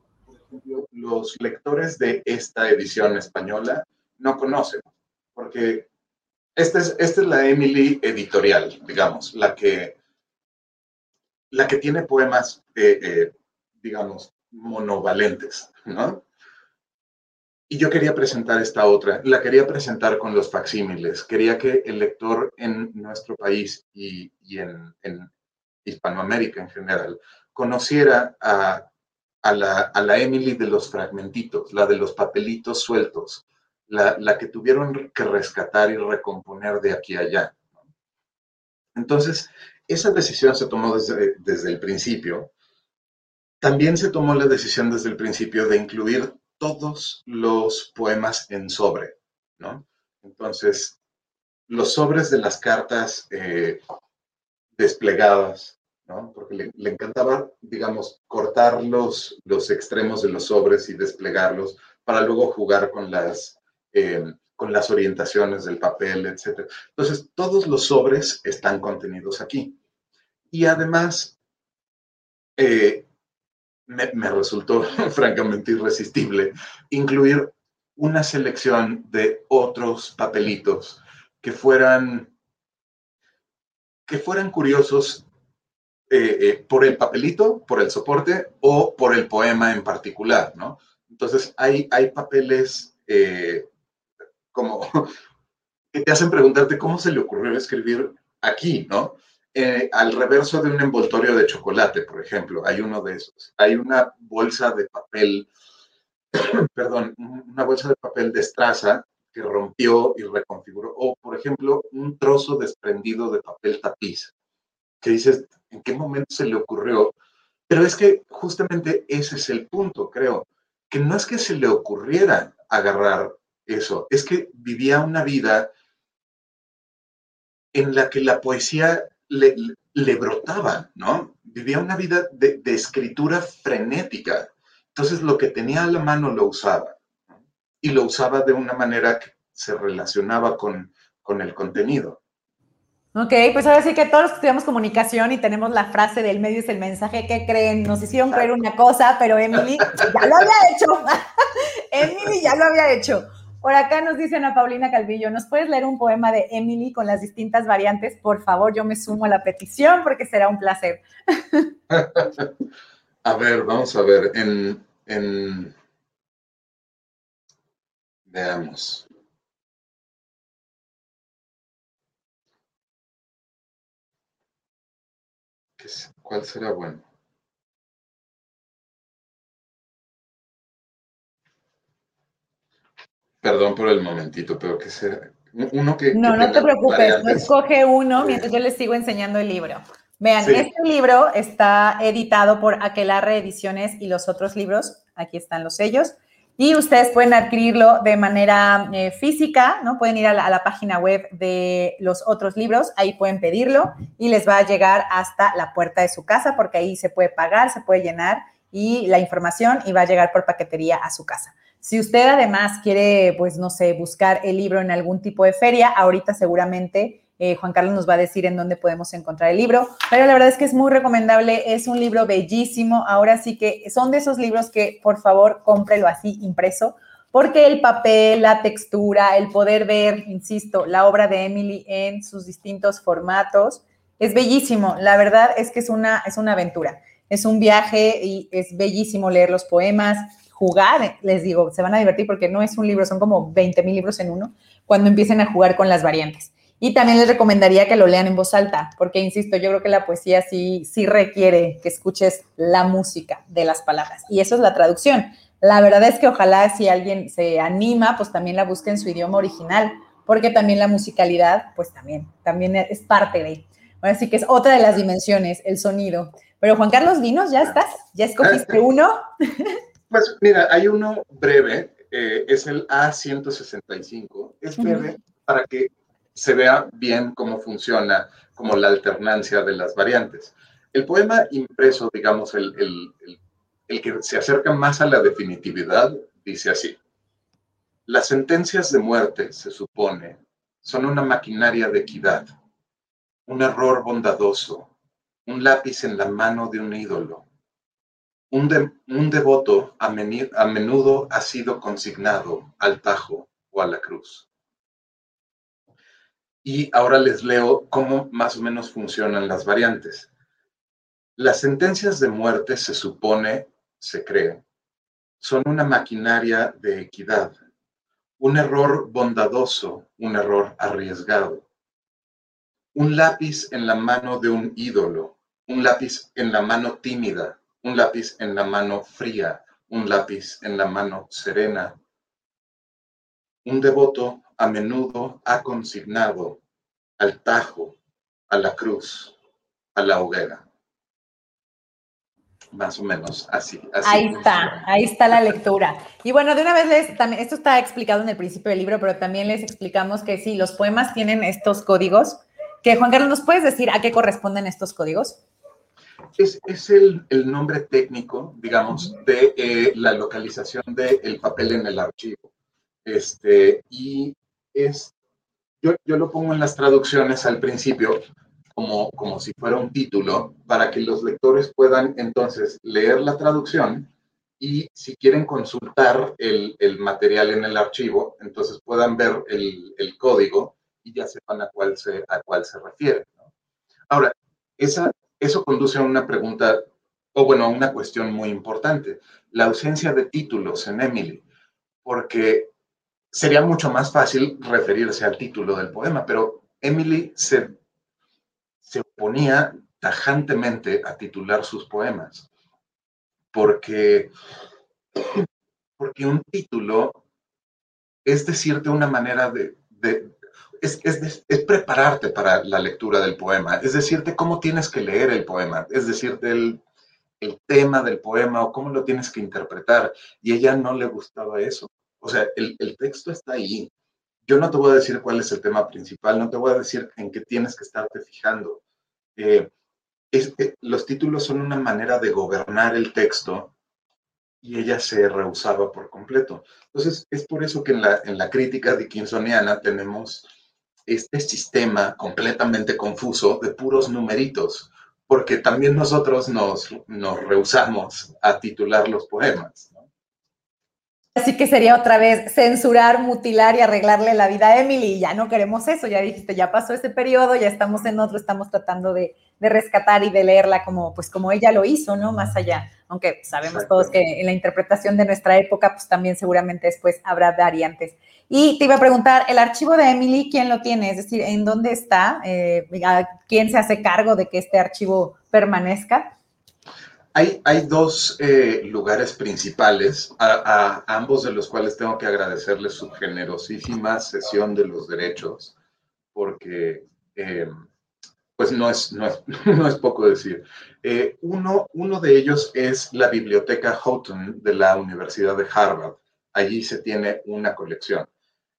ejemplo, los lectores de esta edición española no conocen, porque esta es, esta es la Emily editorial, digamos, la que, la que tiene poemas, eh, eh, digamos, monovalentes, ¿no? Y yo quería presentar esta otra, la quería presentar con los facsímiles. Quería que el lector en nuestro país y, en, Hispanoamérica en general conociera a, la, Emily de los fragmentitos, la de los papelitos sueltos, la, que tuvieron que rescatar y recomponer de aquí a allá. Entonces, esa decisión se tomó desde, desde el principio. También se tomó la decisión desde el principio de incluir todos los poemas en sobre, ¿no? Entonces, los sobres de las cartas eh, desplegadas, ¿no? Porque le, encantaba, digamos, cortar los, los extremos de los sobres y desplegarlos para luego jugar con las, eh, con las orientaciones del papel, etc. Entonces, todos los sobres están contenidos aquí. Y además, eh, me, resultó francamente irresistible incluir una selección de otros papelitos que fueran, que fueran curiosos eh, eh, por el papelito, por el soporte o por el poema en particular, ¿no? Entonces hay, hay papeles como que te hacen preguntarte cómo se le ocurrió escribir aquí, ¿no? Eh, al reverso de un envoltorio de chocolate, por ejemplo, hay uno de esos. Hay una bolsa de papel, perdón, una bolsa de papel de estraza que rompió y reconfiguró. O, por ejemplo, un trozo desprendido de papel tapiz, que dices, ¿en qué momento se le ocurrió? Pero es que justamente ese es el punto, creo, que no es que se le ocurriera agarrar eso, es que vivía una vida en la que la poesía le, le brotaba, ¿no? Vivía una vida de, escritura frenética. Entonces lo que tenía a la mano lo usaba. Y lo usaba de una manera que se relacionaba con, con el contenido. Ok, pues ahora sí que todos estudiamos comunicación y tenemos la frase del medio es el mensaje que creen. Nos hicieron creer una cosa, pero Emily ya lo había hecho. Emily ya lo había hecho. Por acá nos dicen a Paulina Calvillo, ¿nos puedes leer un poema de Emily con las distintas variantes? Por favor, yo me sumo a la petición porque será un placer. a ver, vamos a ver. En, en... Veamos. ¿Cuál será bueno? Perdón por el momentito, pero que sea uno que... No, no te preocupes, no escoge uno mientras yo les sigo enseñando el libro. Vean, este libro está editado por Aquelarre Ediciones y los otros libros, aquí están los sellos, y ustedes pueden adquirirlo de manera eh, física, ¿no? Pueden ir a la, a la, página web de los otros libros, ahí pueden pedirlo y les va a llegar hasta la puerta de su casa porque ahí se puede pagar, se puede llenar y la información y va a llegar por paquetería a su casa. Si usted además quiere, pues no sé, buscar el libro en algún tipo de feria, ahorita seguramente eh, Juan Carlos nos va a decir en dónde podemos encontrar el libro, pero la verdad es que es muy recomendable, es un libro bellísimo, ahora sí que son de esos libros que por favor cómprelo así impreso, porque el papel, la textura, el poder ver, insisto, la obra de Emily en sus distintos formatos, es bellísimo, la verdad es que es una, es una aventura, es un viaje y es bellísimo leer los poemas, jugar, les digo, se van a divertir porque no es un libro, son como 20 mil libros en uno, cuando empiecen a jugar con las variantes. Y también les recomendaría que lo lean en voz alta, porque insisto, yo creo que la poesía sí, sí requiere que escuches la música de las palabras. Y eso es la traducción. La verdad es que ojalá si alguien se anima, pues también la busque en su idioma original, porque también la musicalidad, pues también, también es parte de. Así que es otra de las dimensiones, el sonido. Pero Juan Carlos Vinos, ¿ya estás? ¿Ya escogiste uno? Pues mira, hay uno breve, eh, es el A165. Es breve para que se vea bien cómo funciona, como la alternancia de las variantes. El poema impreso, digamos, el, el que se acerca más a la definitividad, dice así. Las sentencias de muerte, se supone, son una maquinaria de equidad, un error bondadoso, un lápiz en la mano de un ídolo, Un, un devoto a, a menudo ha sido consignado al Tajo o a la cruz. Y ahora les leo cómo más o menos funcionan las variantes. Las sentencias de muerte se supone, se cree, son una maquinaria de equidad, un error bondadoso, un error arriesgado. Un lápiz en la mano de un ídolo, un lápiz en la mano tímida, un lápiz en la mano fría, un lápiz en la mano serena. Un devoto a menudo ha consignado al tajo, a la cruz, a la hoguera. Más o menos, así. ahí está, ahí está la lectura. Y bueno, de una vez les, también, esto está explicado en el principio del libro, pero también les explicamos que sí, los poemas tienen estos códigos, que Juan Carlos, ¿nos puedes decir a qué corresponden estos códigos? Es, el, nombre técnico, digamos, de eh, la localización del papel en el archivo. Este, y es, yo, yo lo pongo en las traducciones al principio como, como si fuera un título para que los lectores puedan entonces leer la traducción y si quieren consultar el, el material en el archivo, entonces puedan ver el, el, código y ya sepan a cuál se, a cuál se refiere. Ahora, esa, eso conduce a una pregunta, o bueno, a una cuestión muy importante, la ausencia de títulos en Emily, porque sería mucho más fácil referirse al título del poema, pero Emily se, se oponía tajantemente a titular sus poemas, porque, porque un título es decirte una manera de, es, es, es, prepararte para la lectura del poema, es decirte cómo tienes que leer el poema, es decirte el, el tema del poema o cómo lo tienes que interpretar. Y ella no le gustaba eso. O sea, el, texto está ahí. Yo no te voy a decir cuál es el tema principal, no te voy a decir en qué tienes que estarte fijando. Eh, eh, los títulos son una manera de gobernar el texto y ella se rehusaba por completo. Entonces, es por eso que en la, en la crítica dickinsoniana tenemos este sistema completamente confuso de puros numeritos, porque también nosotros nos, nos rehusamos a titular los poemas. Así que sería otra vez censurar, mutilar y arreglarle la vida a Emily. Y ya no queremos eso, ya dijiste, ya pasó ese periodo, ya estamos en otro, estamos tratando de, rescatar y de leerla como, pues como ella lo hizo, ¿no? Más allá. Aunque sabemos todos que en la interpretación de nuestra época, pues también seguramente después habrá variantes. Y te iba a preguntar, el archivo de Emily, ¿quién lo tiene? Es decir, ¿en dónde está? Eh, ¿Quién se hace cargo de que este archivo permanezca? Hay, dos eh, lugares principales, a, ambos de los cuales tengo que agradecerles su generosísima sesión de los derechos, porque eh, pues no es, no es, poco decir. Uno, uno de ellos es la Biblioteca Houghton de la Universidad de Harvard. Allí se tiene una colección.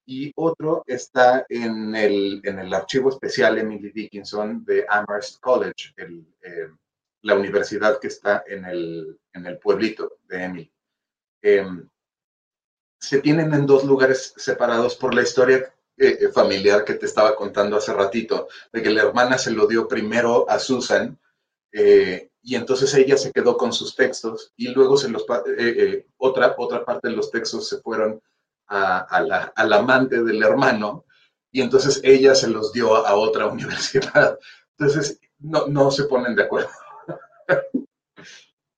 Y otro está en el, en el archivo especial Emily Dickinson de Amherst College, el la universidad que está en el, en el pueblito de Emily. Em, se tienen en dos lugares separados por la historia eh, eh, familiar que te estaba contando hace ratito, de que la hermana se lo dio primero a Susan eh, y entonces ella se quedó con sus textos y luego se los, otra, otra parte de los textos se fueron a, la, al amante del hermano y entonces ella se los dio a otra universidad. Entonces no, no se ponen de acuerdo.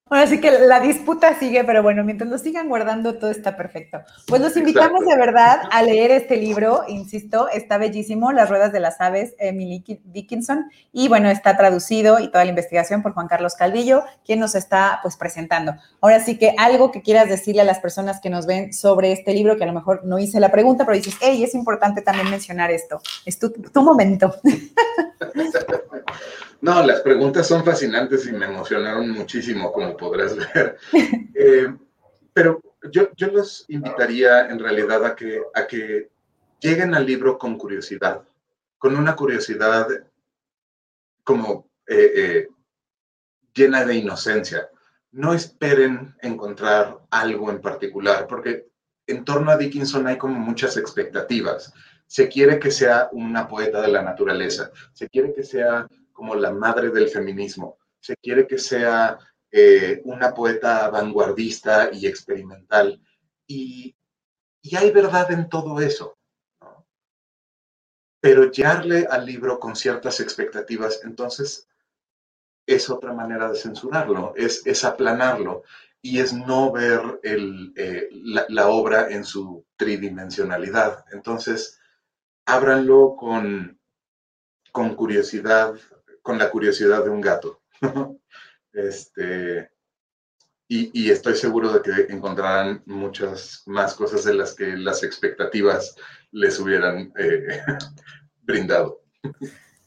Bueno, así que la disputa sigue, pero bueno, mientras lo sigan guardando, todo está perfecto. Pues los invitamos de verdad a leer este libro, insisto, está bellísimo, Las Ruedas de las Aves, Emily Dickinson, y bueno, está traducido y toda la investigación por Juan Carlos Calvillo, quien nos está pues presentando. Ahora sí que algo que quieras decirle a las personas que nos ven sobre este libro, que a lo mejor no hice la pregunta, pero dices, hey, es importante también mencionar esto, es tu, tu momento. No, las preguntas son fascinantes y me emocionaron muchísimo, como podrás ver. Eh, pero yo, yo los invitaría en realidad a que, a que lleguen al libro con curiosidad, con una curiosidad como eh, eh, llena de inocencia. No esperen encontrar algo en particular, porque en torno a Dickinson hay como muchas expectativas. Se quiere que sea una poeta de la naturaleza, se quiere que sea como la madre del feminismo. Se quiere que sea eh, una poeta vanguardista y experimental. Y, hay verdad en todo eso. Pero llegarle al libro con ciertas expectativas, entonces es otra manera de censurarlo, es, es aplanarlo y es no ver eh, la, obra en su tridimensionalidad. Entonces, ábranlo con, con curiosidad, con la curiosidad de un gato. este, y, estoy seguro de que encontrarán muchas más cosas de las que las expectativas les hubieran eh, brindado.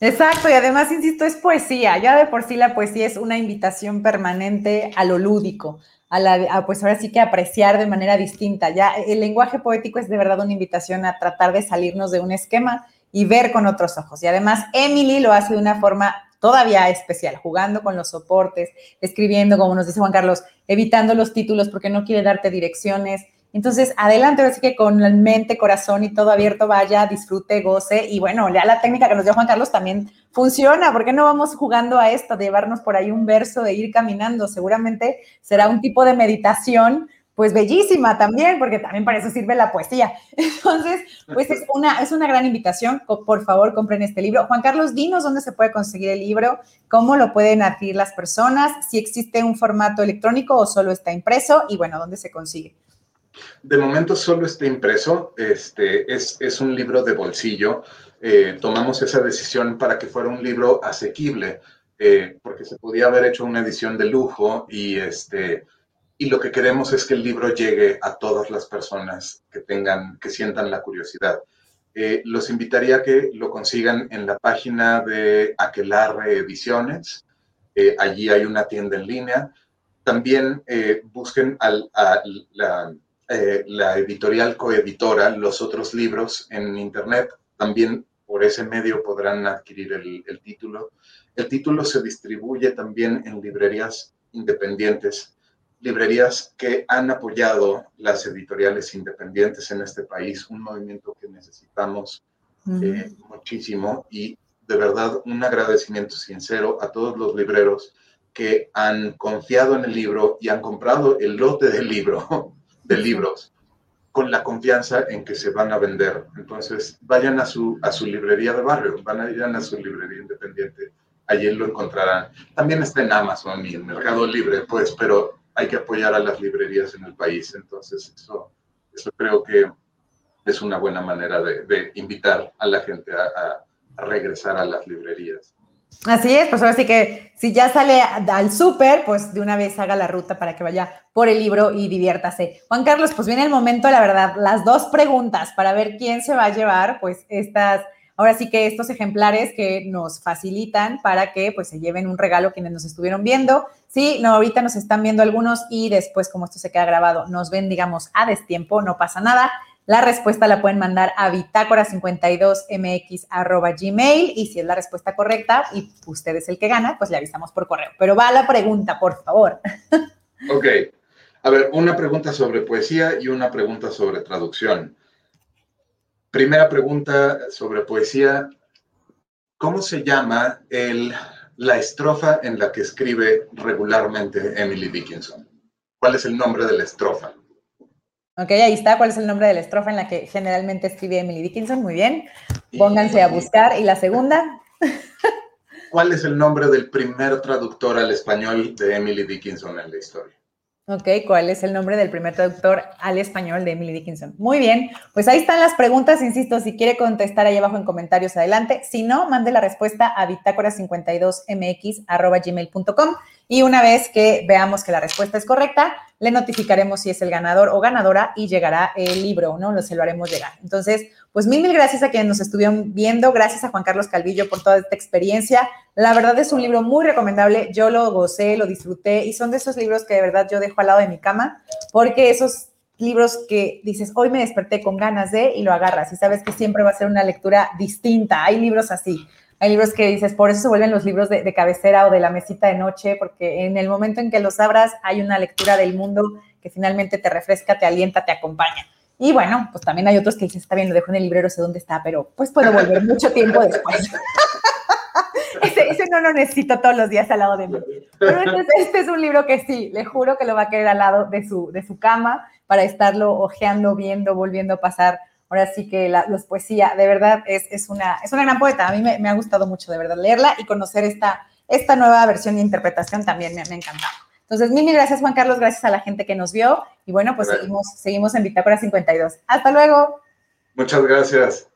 Exacto, y además, insisto, es poesía. Ya de por sí la poesía es una invitación permanente a lo lúdico, a la, pues ahora sí que apreciar de manera distinta. Ya el lenguaje poético es de verdad una invitación a tratar de salirnos de un esquema y ver con otros ojos. Y además, Emily lo hace de una forma todavía especial, jugando con los soportes, escribiendo, como nos dice Juan Carlos, evitando los títulos porque no quiere darte direcciones. Entonces, adelante, así que con mente, corazón y todo abierto, vaya, disfrute, goce. Y bueno, ya la técnica que nos dio Juan Carlos también funciona. ¿Por qué no vamos jugando a esto, de llevarnos por ahí un verso, de ir caminando? Seguramente será un tipo de meditación pues bellísima también, porque también para eso sirve la poesía. Entonces, pues es una, es una gran invitación. Por favor, compren este libro. Juan Carlos, dinos dónde se puede conseguir el libro, cómo lo pueden adquirir las personas, si existe un formato electrónico o solo está impreso y bueno, dónde se consigue. De momento solo está impreso, este, es, es un libro de bolsillo. Eh, tomamos esa decisión para que fuera un libro asequible, eh, porque se podía haber hecho una edición de lujo y este y lo que queremos es que el libro llegue a todas las personas que tengan, que sientan la curiosidad. Eh, los invitaría a que lo consigan en la página de Aquelarre Ediciones. Eh, allí hay una tienda en línea. También eh, busquen al, a la, la, editorial coeditora, los otros libros en internet. También por ese medio podrán adquirir el, el título. El título se distribuye también en librerías independientes librerías que han apoyado las editoriales independientes en este país, un movimiento que necesitamos eh, muchísimo y de verdad un agradecimiento sincero a todos los libreros que han confiado en el libro y han comprado el lote del libro, de libros, con la confianza en que se van a vender. Entonces, vayan a su, a su librería de barrio, van a ir a su librería independiente, allí lo encontrarán. También está en Amazon y en Mercado Libre, pues, pero hay que apoyar a las librerías en el país. Entonces, eso, eso creo que es una buena manera de, invitar a la gente a, regresar a las librerías. Así es, pues ahora sí que si ya sale al súper, pues de una vez haga la ruta para que vaya por el libro y diviértase. Juan Carlos, pues viene el momento, la verdad, las dos preguntas para ver quién se va a llevar, pues estas ahora sí que estos ejemplares que nos facilitan para que pues se lleven un regalo quienes nos estuvieron viendo. Sí, no, ahorita nos están viendo algunos y después como esto se queda grabado, nos ven digamos a destiempo, no pasa nada. La respuesta la pueden mandar a bitácora52mx.gmail y si es la respuesta correcta y usted es el que gana, pues le avisamos por correo. Pero va la pregunta, por favor. Ok. A ver, una pregunta sobre poesía y una pregunta sobre traducción. Primera pregunta sobre poesía. ¿Cómo se llama el, la estrofa en la que escribe regularmente Emily Dickinson? ¿Cuál es el nombre de la estrofa? Ok, ahí está. ¿Cuál es el nombre de la estrofa en la que generalmente escribe Emily Dickinson? Muy bien. Pónganse a buscar. ¿Y la segunda? ¿Cuál es el nombre del primer traductor al español de Emily Dickinson en la historia? Ok, ¿cuál es el nombre del primer traductor al español de Emily Dickinson? Muy bien, pues ahí están las preguntas, insisto, si quiere contestar ahí abajo en comentarios, adelante. Si no, mande la respuesta a bitácora52mx.gmail.com y una vez que veamos que la respuesta es correcta, le notificaremos si es el ganador o ganadora y llegará el libro, ¿no? Se lo haremos llegar. Entonces, pues mil, mil gracias a quienes nos estuvieron viendo. Gracias a Juan Carlos Calvillo por toda esta experiencia. La verdad es un libro muy recomendable. Yo lo gocé, lo disfruté y son de esos libros que de verdad yo dejo al lado de mi cama porque esos libros que dices, hoy me desperté con ganas de y lo agarras y sabes que siempre va a ser una lectura distinta. Hay libros así. Hay libros que dices, por eso se vuelven los libros de, de cabecera o de la mesita de noche, porque en el momento en que los abras hay una lectura del mundo que finalmente te refresca, te alienta, te acompaña. Y bueno, pues también hay otros que dicen, está bien, lo dejo en el librero, sé dónde está, pero pues puedo volver mucho tiempo después. ese, Ese no lo necesito todos los días al lado de mí. Pero este, este, es un libro que sí, le juro que lo va a querer al lado de su, de su cama para estarlo ojeando, viendo, volviendo a pasar. Ahora sí que la los poesía, de verdad, es, es, una, es una gran poeta. A mí me, me, ha gustado mucho, de verdad, leerla y conocer esta, esta nueva versión de interpretación también me, me ha encantado. Entonces, mil, mil gracias, Juan Carlos, gracias a la gente que nos vio. Y bueno, pues seguimos, seguimos en Bitácora 52. Hasta luego. Muchas gracias.